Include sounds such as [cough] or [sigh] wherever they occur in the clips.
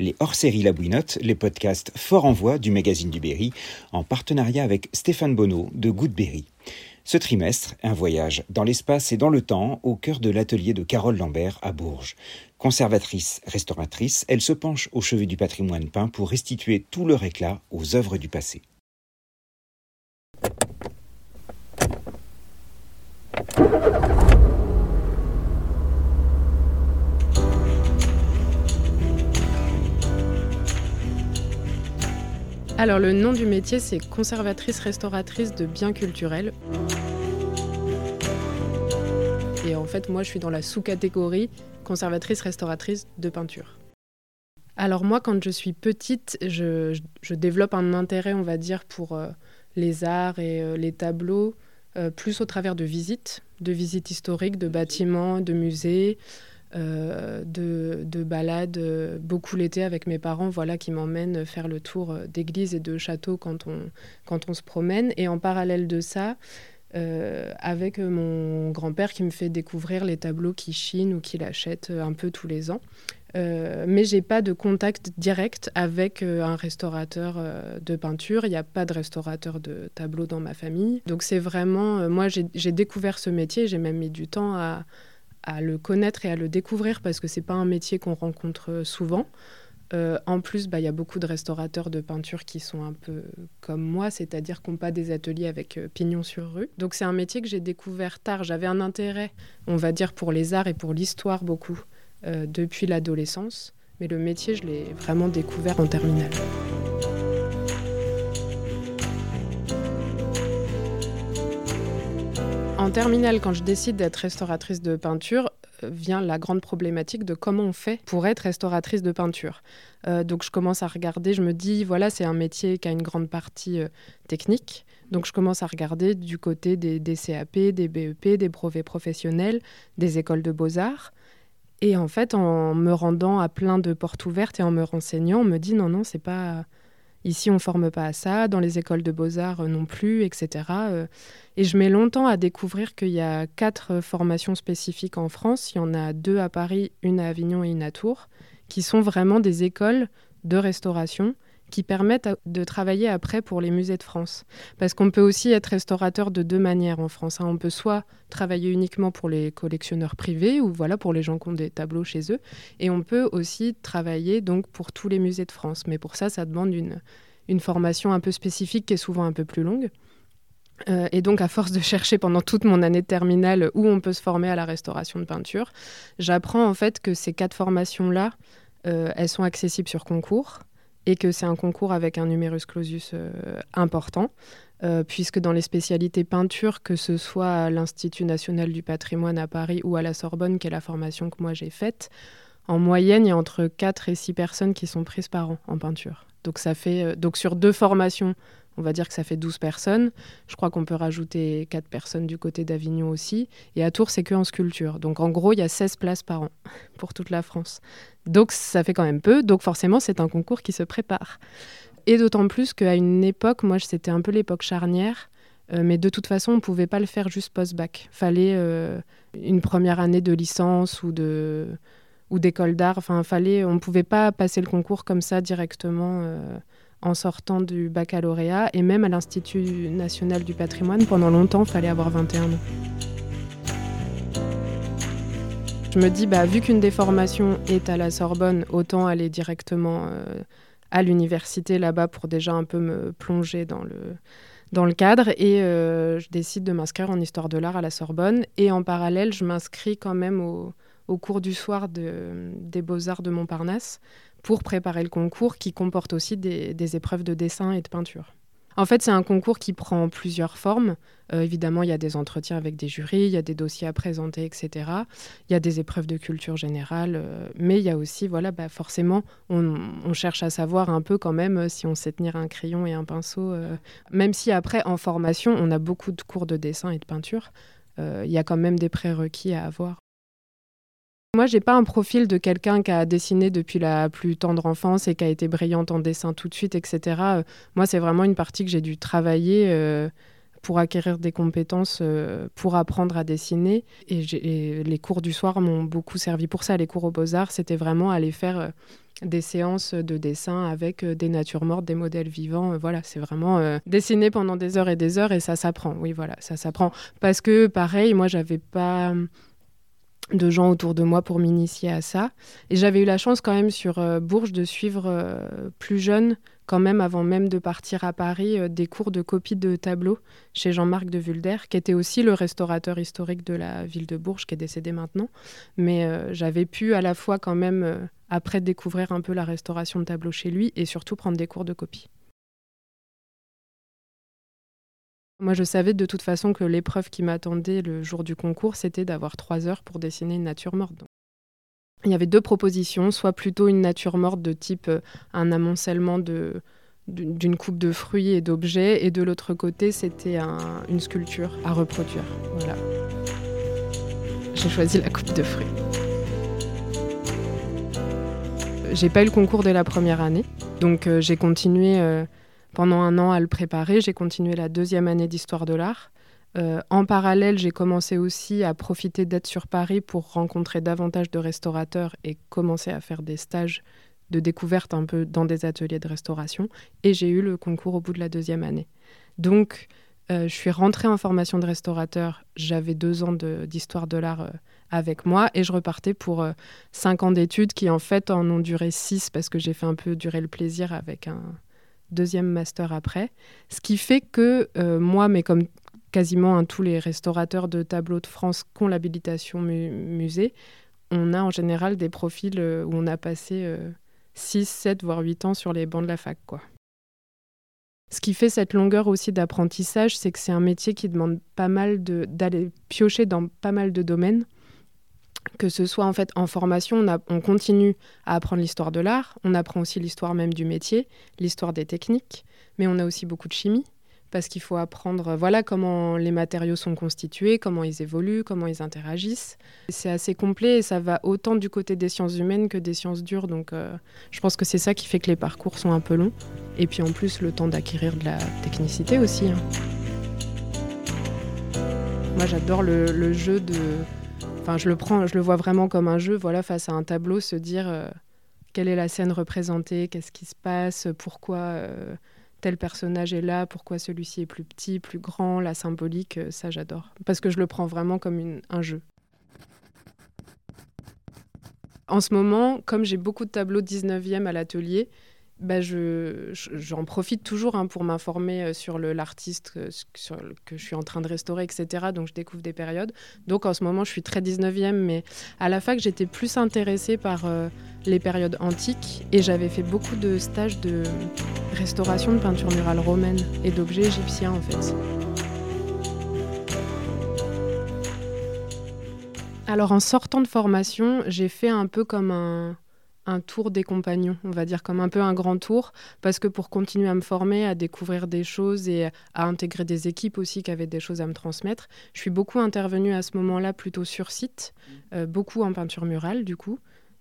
les hors-séries La Bouinotte, les podcasts Fort en Voix du magazine du Berry, en partenariat avec Stéphane Bonneau de Goodberry. Ce trimestre, un voyage dans l'espace et dans le temps au cœur de l'atelier de Carole Lambert à Bourges. Conservatrice, restauratrice, elle se penche au chevet du patrimoine peint pour restituer tout leur éclat aux œuvres du passé. Alors le nom du métier c'est conservatrice restauratrice de biens culturels. Et en fait moi je suis dans la sous-catégorie conservatrice restauratrice de peinture. Alors moi quand je suis petite je, développe un intérêt on va dire pour euh, les arts et euh, les tableaux euh, plus au travers de visites, de visites historiques, de bâtiments, de musées. Euh, de, balades, euh, beaucoup l'été avec mes parents, voilà, qui m'emmènent faire le tour euh, d'églises et de châteaux quand on, quand on se promène. Et en parallèle de ça, avec mon grand-père qui me fait découvrir les tableaux qu'il chine ou qu'il achète un peu tous les ans. mais j'ai pas de contact direct avec un restaurateur de peinture. Il n'y a pas de restaurateur de tableaux dans ma famille. Donc c'est vraiment, moi j'ai découvert ce métier, j'ai même mis du temps à, à le connaître et à le découvrir parce que c'est pas un métier qu'on rencontre souvent. Euh, en plus, bah, il y a beaucoup de restaurateurs de peinture qui sont un peu comme moi, c'est-à-dire qui n'ont pas des ateliers avec euh, pignon sur rue. Donc c'est un métier que j'ai découvert tard. J'avais un intérêt, on va dire, pour les arts et pour l'histoire beaucoup euh, depuis l'adolescence. Mais le métier, je l'ai vraiment découvert en terminale. En terminale, quand je décide d'être restauratrice de peinture, euh, vient la grande problématique de comment on fait pour être restauratrice de peinture. Euh, donc je commence à regarder, je me dis, voilà, c'est un métier qui a une grande partie euh, technique. Donc je commence à regarder du côté des, des, CAP, des BEP, des brevets professionnels, des écoles de beaux-arts. Et en fait, en me rendant à plein de portes ouvertes et en me renseignant, on me dit, non, non, c'est pas Ici, on ne forme pas à ça, dans les écoles de beaux-arts euh, non plus, etc. Euh. Et je mets longtemps à découvrir qu'il y a quatre formations spécifiques en France. Il y en a deux à Paris, une à Avignon et une à Tours, qui sont vraiment des écoles de restauration qui permettent de travailler après pour les musées de France. Parce qu'on peut aussi être restaurateur de deux manières en France. Hein. On peut soit travailler uniquement pour les collectionneurs privés ou voilà pour les gens qui ont des tableaux chez eux, et on peut aussi travailler donc pour tous les musées de France. Mais pour ça, ça demande une, une formation un peu spécifique qui est souvent un peu plus longue. Euh, et donc, à force de chercher pendant toute mon année de terminale où on peut se former à la restauration de peinture, j'apprends en fait que ces quatre formations-là, euh, elles sont accessibles sur concours et que c'est un concours avec un numerus clausus euh, important, euh, puisque dans les spécialités peinture, que ce soit à l'Institut national du patrimoine à Paris ou à la Sorbonne, qui est la formation que moi j'ai faite, en moyenne, il y a entre 4 et 6 personnes qui sont prises par an en peinture. Donc, ça fait, euh, donc sur deux formations, on va dire que ça fait 12 personnes. Je crois qu'on peut rajouter 4 personnes du côté d'Avignon aussi. Et à Tours, c'est que en sculpture. Donc en gros, il y a 16 places par an [laughs] pour toute la France. Donc ça fait quand même peu. Donc forcément, c'est un concours qui se prépare. Et d'autant plus qu'à une époque, moi, c'était un peu l'époque charnière. Euh, mais de toute façon, on ne pouvait pas le faire juste post-bac. Fallait euh, une première année de licence ou de ou d'école d'art. Enfin, fallait, on ne pouvait pas passer le concours comme ça directement. Euh, en sortant du baccalauréat et même à l'Institut national du patrimoine, pendant longtemps, il fallait avoir 21 ans. Je me dis, bah, vu qu'une des formations est à la Sorbonne, autant aller directement euh, à l'université là-bas pour déjà un peu me plonger dans le, cadre. Et euh, je décide de m'inscrire en histoire de l'art à la Sorbonne. Et en parallèle, je m'inscris quand même au, au cours du soir de, des beaux-arts de Montparnasse pour préparer le concours qui comporte aussi des, épreuves de dessin et de peinture. En fait, c'est un concours qui prend plusieurs formes. Euh, évidemment, il y a des entretiens avec des jurys, il y a des dossiers à présenter, etc. Il y a des épreuves de culture générale, euh, mais il y a aussi, voilà, bah, forcément, on, cherche à savoir un peu quand même euh, si on sait tenir un crayon et un pinceau. même si après, en formation, on a beaucoup de cours de dessin et de peinture, il y a quand même des prérequis à avoir. Moi, j'ai pas un profil de quelqu'un qui a dessiné depuis la plus tendre enfance et qui a été brillante en dessin tout de suite, etc. Euh, moi, c'est vraiment une partie que j'ai dû travailler euh, pour acquérir des compétences, euh, pour apprendre à dessiner. Et, les cours du soir m'ont beaucoup servi pour ça. Les cours aux beaux-arts, c'était vraiment aller faire des séances de dessin avec des natures mortes, des modèles vivants. voilà, c'est vraiment dessiner pendant des heures et des heures et ça s'apprend. Oui, voilà, ça s'apprend. Parce que, pareil, moi, j'avais pas de gens autour de moi pour m'initier à ça. Et j'avais eu la chance quand même sur euh, Bourges de suivre euh, plus jeune, quand même avant même de partir à Paris, euh, des cours de copie de tableaux chez Jean-Marc de Vulder, qui était aussi le restaurateur historique de la ville de Bourges, qui est décédé maintenant. Mais j'avais pu à la fois quand même, après, découvrir un peu la restauration de tableaux chez lui et surtout prendre des cours de copie. Moi, je savais de toute façon que l'épreuve qui m'attendait le jour du concours, c'était d'avoir trois heures pour dessiner une nature morte. Il y avait deux propositions, soit plutôt une nature morte de type euh, un amoncellement d'une coupe de fruits et d'objets, et de l'autre côté, c'était une sculpture à reproduire. Voilà. J'ai choisi la coupe de fruits. J'ai pas eu le concours dès la première année, donc euh, j'ai continué. Euh, pendant un an à le préparer. J'ai continué la deuxième année d'histoire de l'art. Euh, en parallèle, j'ai commencé aussi à profiter d'être sur Paris pour rencontrer davantage de restaurateurs et commencer à faire des stages de découverte un peu dans des ateliers de restauration. Et j'ai eu le concours au bout de la deuxième année. Donc, euh, je suis rentrée en formation de restaurateur. J'avais deux ans d'histoire de, l'art euh, avec moi et je repartais pour cinq ans d'études qui en fait en ont duré six parce que j'ai fait un peu durer le plaisir avec un, deuxième master après. Ce qui fait que euh, moi, mais comme quasiment tous les restaurateurs de tableaux de France qui ont l'habilitation musée, on a en général des profils euh, où on a passé 6, euh, 7, voire 8 ans sur les bancs de la fac. Quoi. Ce qui fait cette longueur aussi d'apprentissage, c'est que c'est un métier qui demande pas mal d'aller piocher dans pas mal de domaines que ce soit en fait en formation, on, continue à apprendre l'histoire de l'art, on apprend aussi l'histoire même du métier, l'histoire des techniques, mais on a aussi beaucoup de chimie parce qu'il faut apprendre voilà comment les matériaux sont constitués, comment ils évoluent, comment ils interagissent. C'est assez complet et ça va autant du côté des sciences humaines que des sciences dures, donc euh, je pense que c'est ça qui fait que les parcours sont un peu longs. Et puis en plus le temps d'acquérir de la technicité aussi. Hein. Moi j'adore le jeu de Je le prends, je le vois vraiment comme un jeu. Voilà, face à un tableau, se dire euh, quelle est la scène représentée, qu'est-ce qui se passe, pourquoi euh, tel personnage est là, pourquoi celui-ci est plus petit, plus grand, la symbolique, euh, ça j'adore. Parce que je le prends vraiment comme un jeu. En ce moment, comme j'ai beaucoup de tableaux 19e à l'atelier, bah, je, j'en profite toujours hein, pour m'informer euh, sur l'artiste que, que je suis en train de restaurer, etc. Donc je découvre des périodes. Donc en ce moment, je suis très 19e, mais à la fac, j'étais plus intéressée par euh, les périodes antiques et j'avais fait beaucoup de stages de restauration de peinture murale romaine et d'objets égyptiens en fait. Alors en sortant de formation, j'ai fait un peu comme un un tour des compagnons, on va dire comme un peu un grand tour, parce que pour continuer à me former, à découvrir des choses et à intégrer des équipes aussi qui avaient des choses à me transmettre, je suis beaucoup intervenue à ce moment-là plutôt sur site, mmh. euh, beaucoup en peinture murale du coup.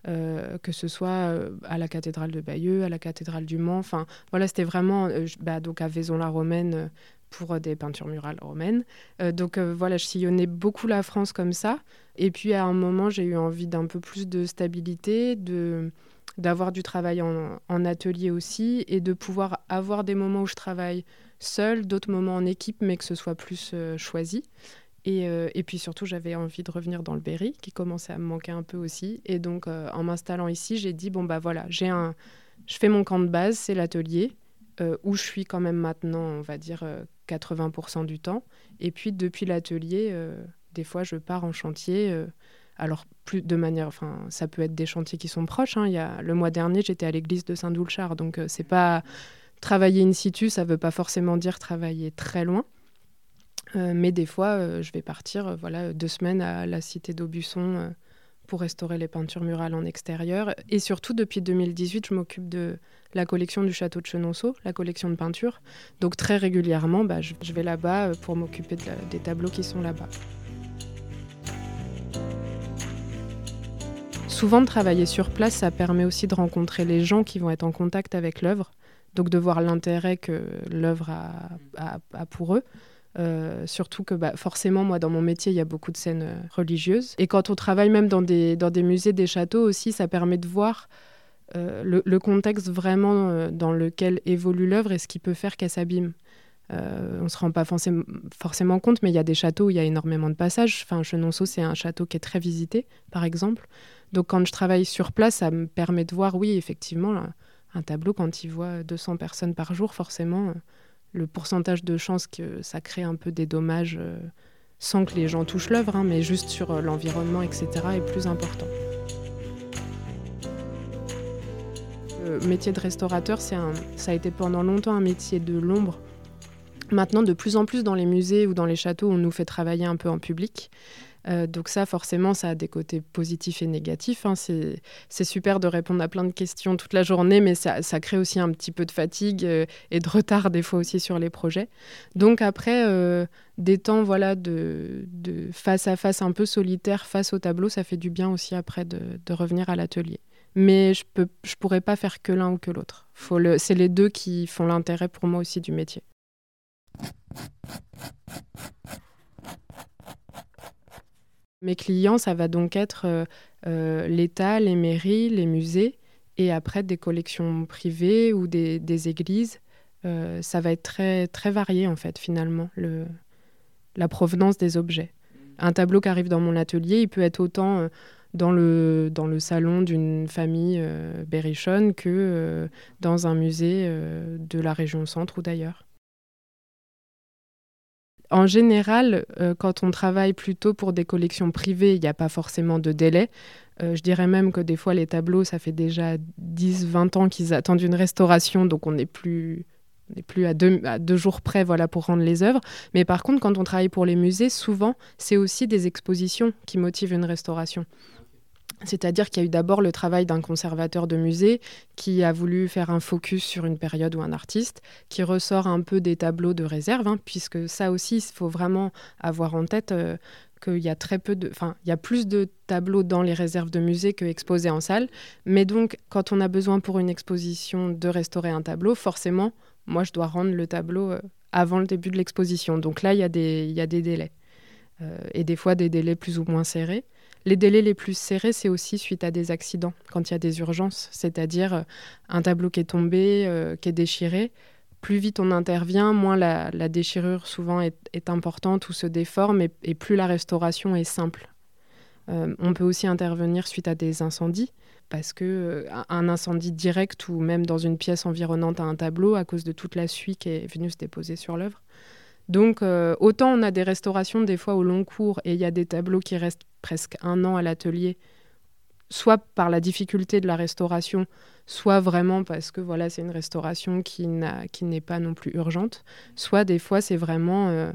Euh, que ce soit euh, à la cathédrale de Bayeux, à la cathédrale du Mans. Enfin, voilà, c'était vraiment bah, donc à Vaison-la-Romaine pour des peintures murales romaines. donc voilà, je sillonnais beaucoup la France comme ça. Et puis à un moment, j'ai eu envie d'un peu plus de stabilité, de d'avoir du travail en, atelier aussi et de pouvoir avoir des moments où je travaille seule, d'autres moments en équipe, mais que ce soit plus euh, choisi. Et, euh, et, puis surtout, j'avais envie de revenir dans le Berry, qui commençait à me manquer un peu aussi. Et donc, euh, en m'installant ici, j'ai dit bon bah voilà, j'ai un, je fais mon camp de base, c'est l'atelier où je suis quand même maintenant, on va dire 80% du temps. Et puis depuis l'atelier des fois, je pars en chantier. Euh, alors, plus de manière. Enfin, ça peut être des chantiers qui sont proches. Hein. Il y a, le mois dernier, j'étais à l'église de Saint-Doulchard. Donc, euh, c'est pas. Travailler in situ, ça veut pas forcément dire travailler très loin. Euh, mais des fois, je vais partir voilà, deux semaines à la cité d'Aubusson pour restaurer les peintures murales en extérieur. Et surtout, depuis 2018, je m'occupe de la collection du château de Chenonceau, la collection de peinture. Donc très régulièrement, bah, je, vais là-bas pour m'occuper des tableaux qui sont là-bas. Souvent, travailler sur place, ça permet aussi de rencontrer les gens qui vont être en contact avec l'œuvre, donc de voir l'intérêt que l'œuvre a, pour eux. Euh, surtout que bah, forcément, moi, dans mon métier, il y a beaucoup de scènes euh, religieuses. Et quand on travaille même dans des, musées, des châteaux aussi, ça permet de voir le, contexte vraiment dans lequel évolue l'œuvre et ce qui peut faire qu'elle s'abîme. on ne se rend pas forcément, compte, mais il y a des châteaux où il y a énormément de passages. Enfin, Chenonceau, c'est un château qui est très visité, par exemple. Donc, quand je travaille sur place, ça me permet de voir, oui, effectivement, un tableau, quand il voit 200 personnes par jour, forcément, le pourcentage de chances que ça crée un peu des dommages euh, sans que les gens touchent l'œuvre, hein, mais juste sur euh, l'environnement, etc., est plus important. Le métier de restaurateur, ça a été pendant longtemps un métier de l'ombre. Maintenant, de plus en plus dans les musées ou dans les châteaux, on nous fait travailler un peu en public. Euh, donc ça, forcément, ça a des côtés positifs et négatifs. Hein. C'est super de répondre à plein de questions toute la journée, mais ça, crée aussi un petit peu de fatigue euh, et de retard des fois aussi sur les projets. Donc après, euh, des temps voilà, de, face à face un peu solitaire face au tableau, ça fait du bien aussi après de, revenir à l'atelier. Mais je ne pourrais pas faire que l'un ou que l'autre. C'est les deux qui font l'intérêt pour moi aussi du métier. Mes clients, ça va donc être euh, euh, l'État, les mairies, les musées, et après des collections privées ou des, églises. Euh, ça va être très, très varié, en fait, finalement, le, la provenance des objets. Un tableau qui arrive dans mon atelier, il peut être autant dans, le, dans le salon d'une famille berrichonne que dans un musée de la région centre ou d'ailleurs. En général, euh, quand on travaille plutôt pour des collections privées, il n'y a pas forcément de délai. Euh, je dirais même que des fois, les tableaux, ça fait déjà 10-20 ans qu'ils attendent une restauration, donc on n'est plus, plus à, deux, à deux jours près voilà, pour rendre les œuvres. Mais par contre, quand on travaille pour les musées, souvent, c'est aussi des expositions qui motivent une restauration. C'est-à-dire qu'il y a eu d'abord le travail d'un conservateur de musée qui a voulu faire un focus sur une période ou un artiste, qui ressort un peu des tableaux de réserve, hein, puisque ça aussi, il faut vraiment avoir en tête euh, qu'il y a très peu de, enfin, il y a plus de tableaux dans les réserves de musée que exposés en salle. Mais donc, quand on a besoin pour une exposition de restaurer un tableau, forcément, moi, je dois rendre le tableau euh, avant le début de l'exposition. Donc là, il y, a des, délais. Euh, et des fois, des délais plus ou moins serrés. Les délais les plus serrés, c'est aussi suite à des accidents, quand il y a des urgences, c'est-à-dire euh, un tableau qui est tombé, euh, qui est déchiré. Plus vite on intervient, moins la, déchirure souvent est, importante ou se déforme et, plus la restauration est simple. Euh, on peut aussi intervenir suite à des incendies, parce que un incendie direct ou même dans une pièce environnante à un tableau, à cause de toute la suie qui est venue se déposer sur l'œuvre, donc, euh, autant on a des restaurations des fois au long cours et il y a des tableaux qui restent presque un an à l'atelier, soit par la difficulté de la restauration, soit vraiment parce que voilà, c'est une restauration qui, n'est pas non plus urgente, soit des fois c'est vraiment euh,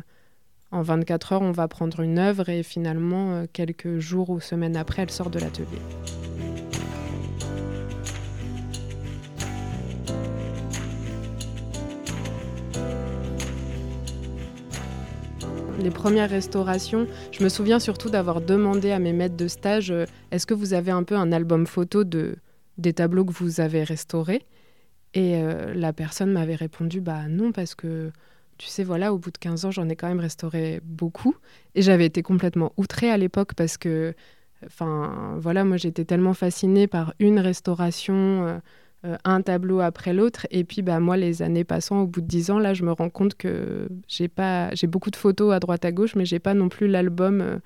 en 24 heures, on va prendre une œuvre et finalement, euh, quelques jours ou semaines après, elle sort de l'atelier. Les premières restaurations, je me souviens surtout d'avoir demandé à mes maîtres de stage euh, est-ce que vous avez un peu un album photo de, des tableaux que vous avez restaurés? Et euh, la personne m'avait répondu bah non, parce que tu sais, voilà, au bout de 15 ans, j'en ai quand même restauré beaucoup. Et j'avais été complètement outrée à l'époque parce que, enfin, voilà, moi j'étais tellement fascinée par une restauration. Euh, euh, un tableau après l'autre. Et puis, bah, moi, les années passant, au bout de dix ans, là, je me rends compte que j'ai pas, j'ai beaucoup de photos à droite à gauche, mais j'ai pas non plus l'album euh,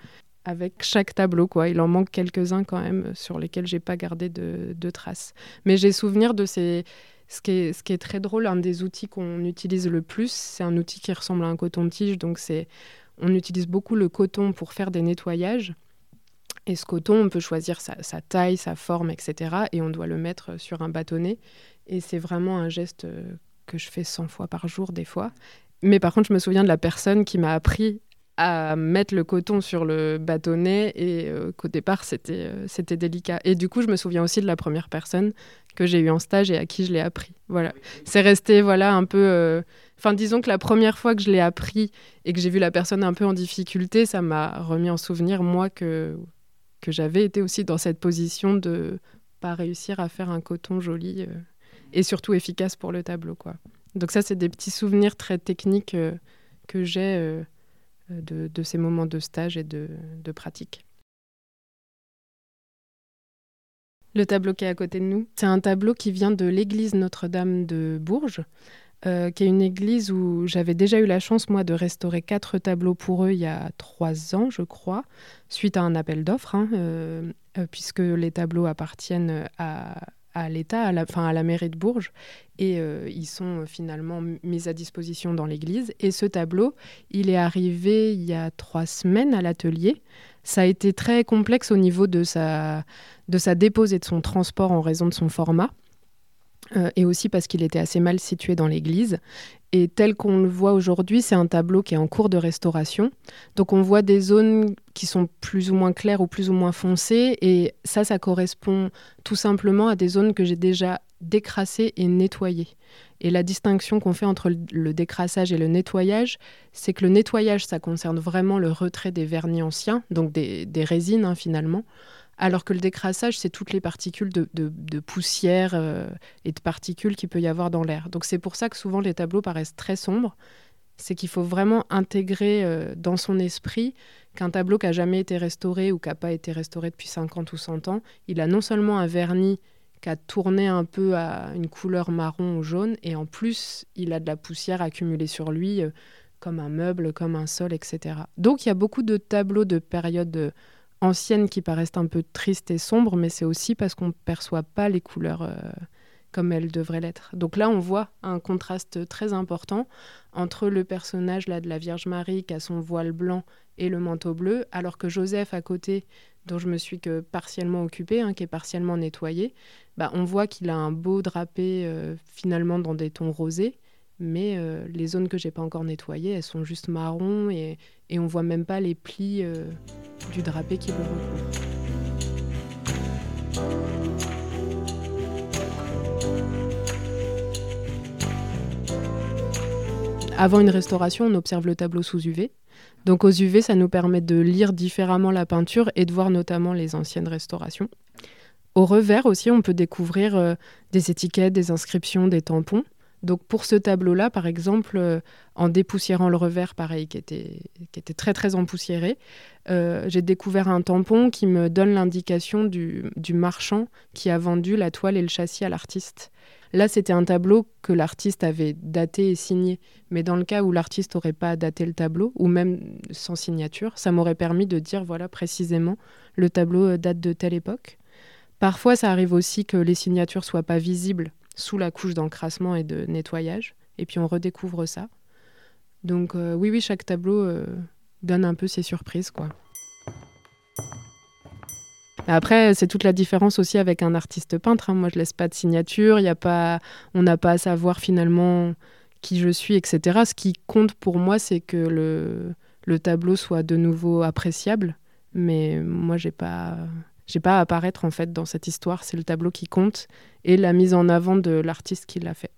avec chaque tableau. Quoi. Il en manque quelques-uns quand même sur lesquels j'ai pas gardé de, traces. Mais j'ai souvenir de ces. Ce qui, est, ce qui est très drôle, un des outils qu'on utilise le plus, c'est un outil qui ressemble à un coton-tige. Donc, c'est, on utilise beaucoup le coton pour faire des nettoyages. Et ce coton, on peut choisir sa, taille, sa forme, etc. Et on doit le mettre sur un bâtonnet. Et c'est vraiment un geste euh, que je fais 100 fois par jour, des fois. Mais par contre, je me souviens de la personne qui m'a appris à mettre le coton sur le bâtonnet et euh, qu'au départ, c'était euh, c'était délicat. Et du coup, je me souviens aussi de la première personne que j'ai eue en stage et à qui je l'ai appris. Voilà. C'est resté voilà, un peu... Enfin, disons que la première fois que je l'ai appris et que j'ai vu la personne un peu en difficulté, ça m'a remis en souvenir, moi, que que j'avais été aussi dans cette position de pas réussir à faire un coton joli euh, et surtout efficace pour le tableau. Quoi. Donc ça, c'est des petits souvenirs très techniques euh, que j'ai euh, de, de, ces moments de stage et de, de pratique. Le tableau qui est à côté de nous, c'est un tableau qui vient de l'église Notre-Dame de Bourges, euh, qui est une église où j'avais déjà eu la chance, moi, de restaurer quatre tableaux pour eux il y a trois ans, je crois, suite à un appel d'offres, hein, euh, euh, puisque les tableaux appartiennent à, l'État, à la, à la mairie de Bourges, et ils sont finalement mis à disposition dans l'église. Et ce tableau, il est arrivé il y a trois semaines à l'atelier. Ça a été très complexe au niveau de sa, de sa dépose et de son transport en raison de son format. Euh, et aussi parce qu'il était assez mal situé dans l'église. Et tel qu'on le voit aujourd'hui, c'est un tableau qui est en cours de restauration. Donc on voit des zones qui sont plus ou moins claires ou plus ou moins foncées. Et ça, ça correspond tout simplement à des zones que j'ai déjà décrassées et nettoyées. Et la distinction qu'on fait entre le décrassage et le nettoyage, c'est que le nettoyage, ça concerne vraiment le retrait des vernis anciens, donc des, résines hein, finalement alors que le décrassage, c'est toutes les particules de, poussière euh, et de particules qu'il peut y avoir dans l'air. Donc c'est pour ça que souvent les tableaux paraissent très sombres. C'est qu'il faut vraiment intégrer euh, dans son esprit qu'un tableau qui n'a jamais été restauré ou qui n'a pas été restauré depuis 50 ou 100 ans, il a non seulement un vernis qui a tourné un peu à une couleur marron ou jaune, et en plus, il a de la poussière accumulée sur lui, euh, comme un meuble, comme un sol, etc. Donc il y a beaucoup de tableaux de périodes anciennes qui paraissent un peu tristes et sombres, mais c'est aussi parce qu'on ne perçoit pas les couleurs euh, comme elles devraient l'être. Donc là, on voit un contraste très important entre le personnage là, de la Vierge Marie qui a son voile blanc et le manteau bleu, alors que Joseph à côté, dont je me suis que partiellement occupée, hein, qui est partiellement nettoyé, bah, on voit qu'il a un beau drapé euh, finalement dans des tons rosés mais euh, les zones que j'ai pas encore nettoyées, elles sont juste marron et, et on voit même pas les plis euh, du drapé qui le recouvre. Avant une restauration, on observe le tableau sous UV. Donc aux UV, ça nous permet de lire différemment la peinture et de voir notamment les anciennes restaurations. Au revers aussi, on peut découvrir euh, des étiquettes, des inscriptions, des tampons. Donc pour ce tableau-là, par exemple, euh, en dépoussiérant le revers, pareil, qui était, qui était très très empoussiéré, euh, j'ai découvert un tampon qui me donne l'indication du, marchand qui a vendu la toile et le châssis à l'artiste. Là, c'était un tableau que l'artiste avait daté et signé. Mais dans le cas où l'artiste n'aurait pas daté le tableau, ou même sans signature, ça m'aurait permis de dire, voilà, précisément, le tableau euh, date de telle époque. Parfois, ça arrive aussi que les signatures soient pas visibles sous la couche d'encrassement et de nettoyage. Et puis on redécouvre ça. Donc euh, oui, oui, chaque tableau euh, donne un peu ses surprises, quoi. Après, c'est toute la différence aussi avec un artiste peintre. Hein. Moi, je laisse pas de signature. Y a pas, on n'a pas à savoir finalement qui je suis, etc. Ce qui compte pour moi, c'est que le, le tableau soit de nouveau appréciable. Mais moi, j'ai pas, j'ai pas à apparaître en fait dans cette histoire, c'est le tableau qui compte et la mise en avant de l'artiste qui l'a fait.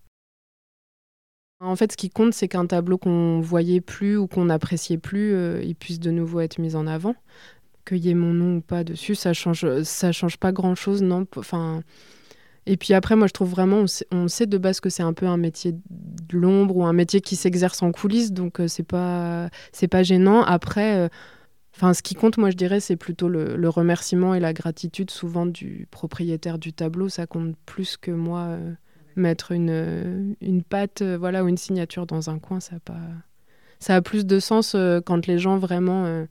En fait, ce qui compte, c'est qu'un tableau qu'on voyait plus ou qu'on n'appréciait plus, euh, il puisse de nouveau être mis en avant. Qu'il y ait mon nom ou pas dessus, ça change, ça change pas grand chose, non. Enfin, et puis après, moi, je trouve vraiment, on sait, de base que c'est un peu un métier de l'ombre ou un métier qui s'exerce en coulisses, donc euh, c'est pas, c'est pas gênant. Après. Euh, Enfin, ce qui compte, moi, je dirais, c'est plutôt le, remerciement et la gratitude souvent du propriétaire du tableau. Ça compte plus que moi euh, mettre une, euh, une patte, euh, voilà, ou une signature dans un coin. Ça a pas, ça a plus de sens quand les gens vraiment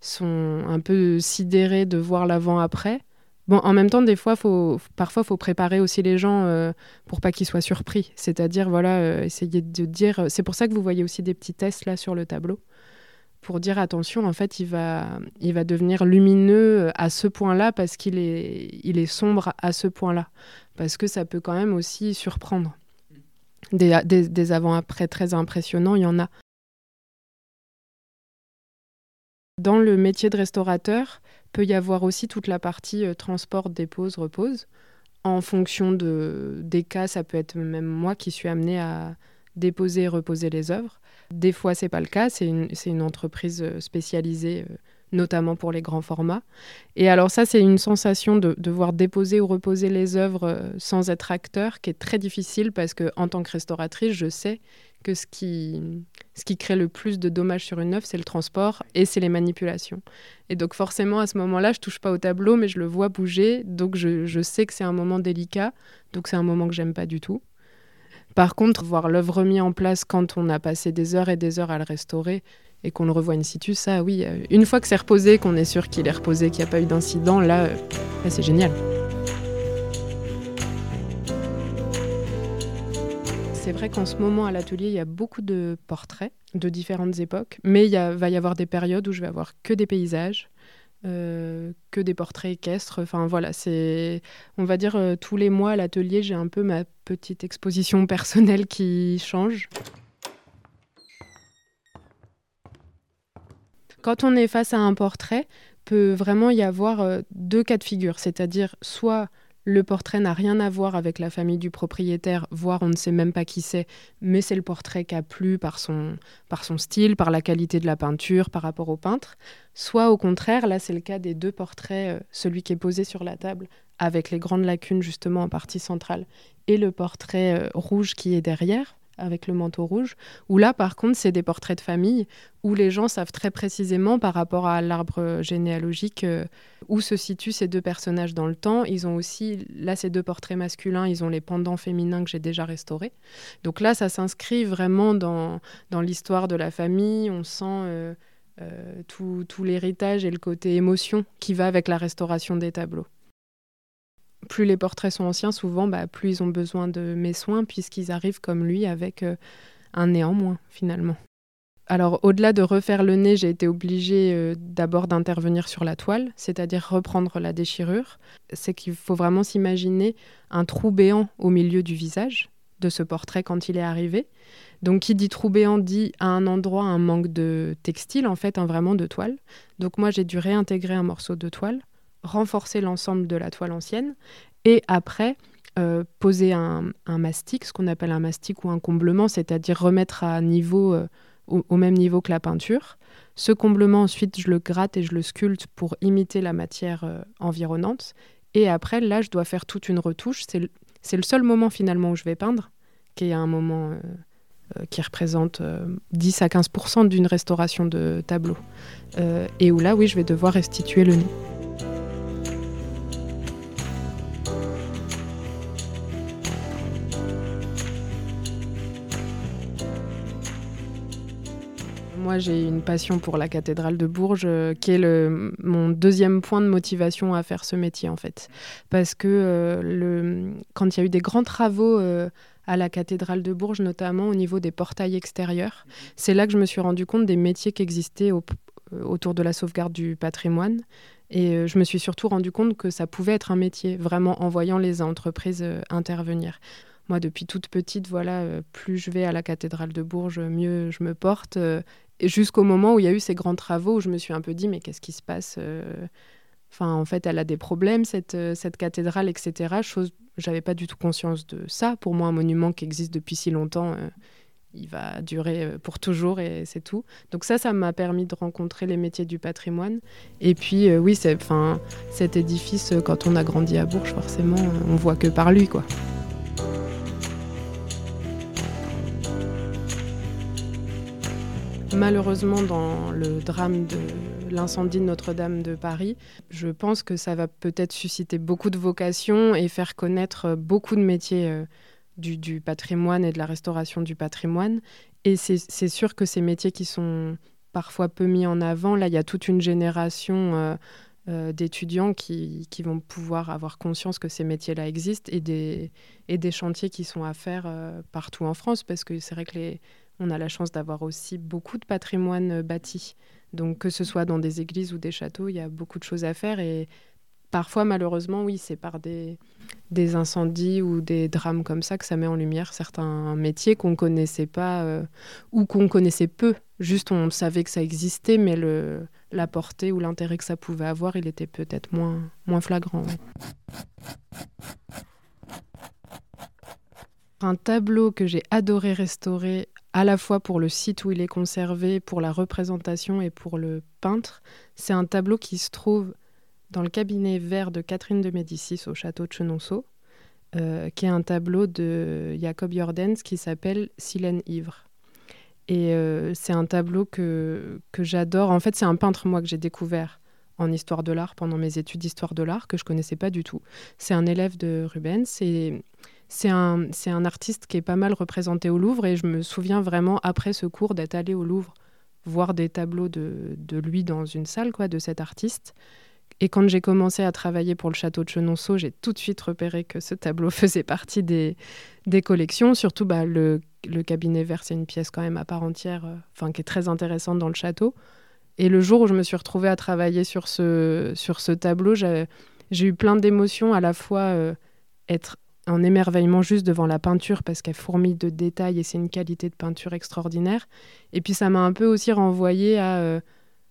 sont un peu sidérés de voir l'avant-après. Bon, en même temps, des fois, faut, parfois, faut préparer aussi les gens pour pas qu'ils soient surpris. C'est-à-dire, voilà, essayer de dire. C'est pour ça que vous voyez aussi des petits tests là sur le tableau pour dire attention, en fait, il va, il va devenir lumineux à ce point-là parce qu'il est, il est sombre à ce point-là. Parce que ça peut quand même aussi surprendre. Des, des, avant-après très impressionnants, il y en a. Dans le métier de restaurateur, peut y avoir aussi toute la partie euh, transport, dépose, repose. En fonction de, des cas, ça peut être même moi qui suis amenée à déposer et reposer les œuvres. Des fois, c'est pas le cas. C'est une, entreprise euh, spécialisée, euh, notamment pour les grands formats. Et alors ça, c'est une sensation de devoir déposer ou reposer les œuvres euh, sans être acteur, qui est très difficile parce que en tant que restauratrice, je sais que ce qui, ce qui crée le plus de dommages sur une œuvre, c'est le transport et c'est les manipulations. Et donc forcément, à ce moment-là, je touche pas au tableau, mais je le vois bouger, donc je, je sais que c'est un moment délicat, donc c'est un moment que j'aime pas du tout. Par contre, voir l'œuvre remis en place quand on a passé des heures et des heures à le restaurer et qu'on le revoit in situ, ça oui, euh, une fois que c'est reposé, qu'on est sûr qu'il est reposé, qu'il n'y a pas eu d'incident, là, euh, là c'est génial. C'est vrai qu'en ce moment à l'atelier, il y a beaucoup de portraits de différentes époques, mais il va y avoir des périodes où je vais avoir que des paysages, euh, que des portraits équestres. Enfin voilà, c'est, on va dire, euh, tous les mois à l'atelier, j'ai un peu ma petite exposition [laughs] personnelle qui change. Quand on est face à un portrait, peut vraiment y avoir euh, deux cas de figure, c'est-à-dire soit le portrait n'a rien à voir avec la famille du propriétaire, voire on ne sait même pas qui c'est, mais c'est le portrait qui a plu par son, par son style, par la qualité de la peinture, par rapport au peintre. Soit au contraire, là c'est le cas des deux portraits, euh, celui qui est posé sur la table avec les grandes lacunes justement en partie centrale, et le portrait euh, rouge qui est derrière avec le manteau rouge, où là, par contre, c'est des portraits de famille, où les gens savent très précisément par rapport à l'arbre généalogique euh, où se situent ces deux personnages dans le temps. Ils ont aussi, là, ces deux portraits masculins, ils ont les pendants féminins que j'ai déjà restaurés. Donc là, ça s'inscrit vraiment dans, dans l'histoire de la famille. On sent... Euh, euh, tout, tout l'héritage et le côté émotion qui va avec la restauration des tableaux plus les portraits sont anciens, souvent, bah, plus ils ont besoin de mes soins, puisqu'ils arrivent comme lui avec euh, un nez en moins, finalement. Alors, au-delà de refaire le nez, j'ai été obligée euh, d'abord d'intervenir sur la toile, c'est-à-dire reprendre la déchirure. C'est qu'il faut vraiment s'imaginer un trou béant au milieu du visage de ce portrait quand il est arrivé. Donc, qui dit trou béant dit à un endroit un manque de textile, en fait, un vraiment de toile. Donc, moi, j'ai dû réintégrer un morceau de toile renforcer l'ensemble de la toile ancienne et après euh, poser un, mastic, ce qu'on appelle un mastic ou un comblement, c'est-à-dire remettre à niveau, euh, au, même niveau que la peinture. Ce comblement, ensuite, je le gratte et je le sculpte pour imiter la matière euh, environnante. Et après, là, je dois faire toute une retouche. C'est le, seul moment finalement où je vais peindre, qui est un moment qui représente 10 à 15% d'une restauration de tableau. et où là, oui, je vais devoir restituer le nez. Moi, j'ai une passion pour la cathédrale de Bourges, euh, qui est mon deuxième point de motivation à faire ce métier, en fait. Parce que euh, quand il y a eu des grands travaux euh, à la cathédrale de Bourges, notamment au niveau des portails extérieurs, c'est là que je me suis rendu compte des métiers qui existaient autour de la sauvegarde du patrimoine. Et je me suis surtout rendu compte que ça pouvait être un métier, vraiment en voyant les entreprises intervenir. Moi, depuis toute petite, voilà, plus je vais à la cathédrale de Bourges, mieux je me porte jusqu'au moment où il y a eu ces grands travaux où je me suis un peu dit mais qu'est-ce qui se passe euh, Enfin, en fait, elle a des problèmes, cette, euh, cette cathédrale, etc. Chose, j'avais pas du tout conscience de ça. Pour moi, un monument qui existe depuis si longtemps, euh, il va durer pour toujours et c'est tout. Donc ça, ça m'a permis de rencontrer les métiers du patrimoine. Et puis, oui, c'est, enfin, cet édifice, quand on a grandi à Bourges, forcément, on voit que par lui, quoi. Malheureusement, dans le drame de l'incendie de Notre-Dame de Paris, je pense que ça va peut-être susciter beaucoup de vocations et faire connaître beaucoup de métiers euh, du, patrimoine et de la restauration du patrimoine. Et c'est sûr que ces métiers qui sont parfois peu mis en avant, là, il y a toute une génération euh, euh, d'étudiants qui, vont pouvoir avoir conscience que ces métiers-là existent et des, et des chantiers qui sont à faire partout en France, parce que c'est vrai que les on a la chance d'avoir aussi beaucoup de patrimoine euh, bâti. Donc que ce soit dans des églises ou des châteaux, il y a beaucoup de choses à faire et parfois malheureusement oui c'est par des, incendies ou des drames comme ça que ça met en lumière certains métiers qu'on connaissait pas euh, ou qu'on connaissait peu. Juste on savait que ça existait mais le, la portée ou l'intérêt que ça pouvait avoir il était peut-être moins, moins flagrant. Un tableau que j'ai adoré restaurer à la fois pour le site où il est conservé, pour la représentation et pour le peintre. C'est un tableau qui se trouve dans le cabinet vert de Catherine de Médicis au château de Chenonceau, euh, qui est un tableau de Jacob Jordens qui s'appelle Silène ivre. Et euh, c'est un tableau que, que j'adore. En fait, c'est un peintre, moi, que j'ai découvert en histoire de l'art pendant mes études d'histoire de l'art, que je connaissais pas du tout. C'est un élève de Rubens. C'est un, artiste qui est pas mal représenté au Louvre et je me souviens vraiment après ce cours d'être allé au Louvre voir des tableaux de, de, lui dans une salle, quoi, de cet artiste. Et quand j'ai commencé à travailler pour le château de Chenonceau, j'ai tout de suite repéré que ce tableau [laughs] faisait partie des, collections. Surtout, bah, le, cabinet vert, c'est une pièce quand même à part entière, euh, qui est très intéressante dans le château. Et le jour où je me suis retrouvée à travailler sur ce, sur ce tableau, j'ai eu plein d'émotions, à la fois euh, être en émerveillement juste devant la peinture parce qu'elle fourmille de détails et c'est une qualité de peinture extraordinaire. Et puis ça m'a un peu aussi renvoyé à, euh,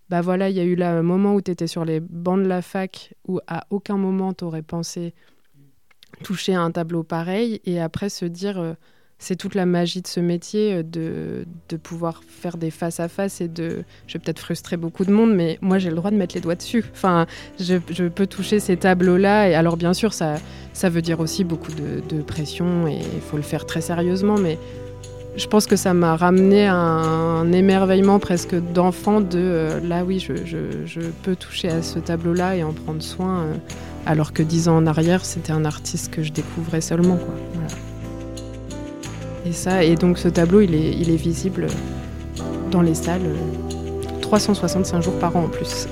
bah voilà, il y a eu là un moment où tu étais sur les bancs de la fac où à aucun moment tu aurais pensé toucher à un tableau pareil et après se dire, euh, c'est toute la magie de ce métier euh, de, de pouvoir faire des face à face et de. Je vais peut-être frustrer beaucoup de monde, mais moi j'ai le droit de mettre les doigts dessus. Enfin, je, je peux toucher ces tableaux-là. Et alors, bien sûr, ça, ça veut dire aussi beaucoup de, pression et il faut le faire très sérieusement, mais je pense que ça m'a ramené à un émerveillement presque d'enfant de euh, là oui je, peux toucher à ce tableau là et en prendre soin euh, alors que dix ans en arrière c'était un artiste que je découvrais seulement quoi. Et ça, et donc ce tableau, il est, il est visible dans les salles 365 jours par an en plus.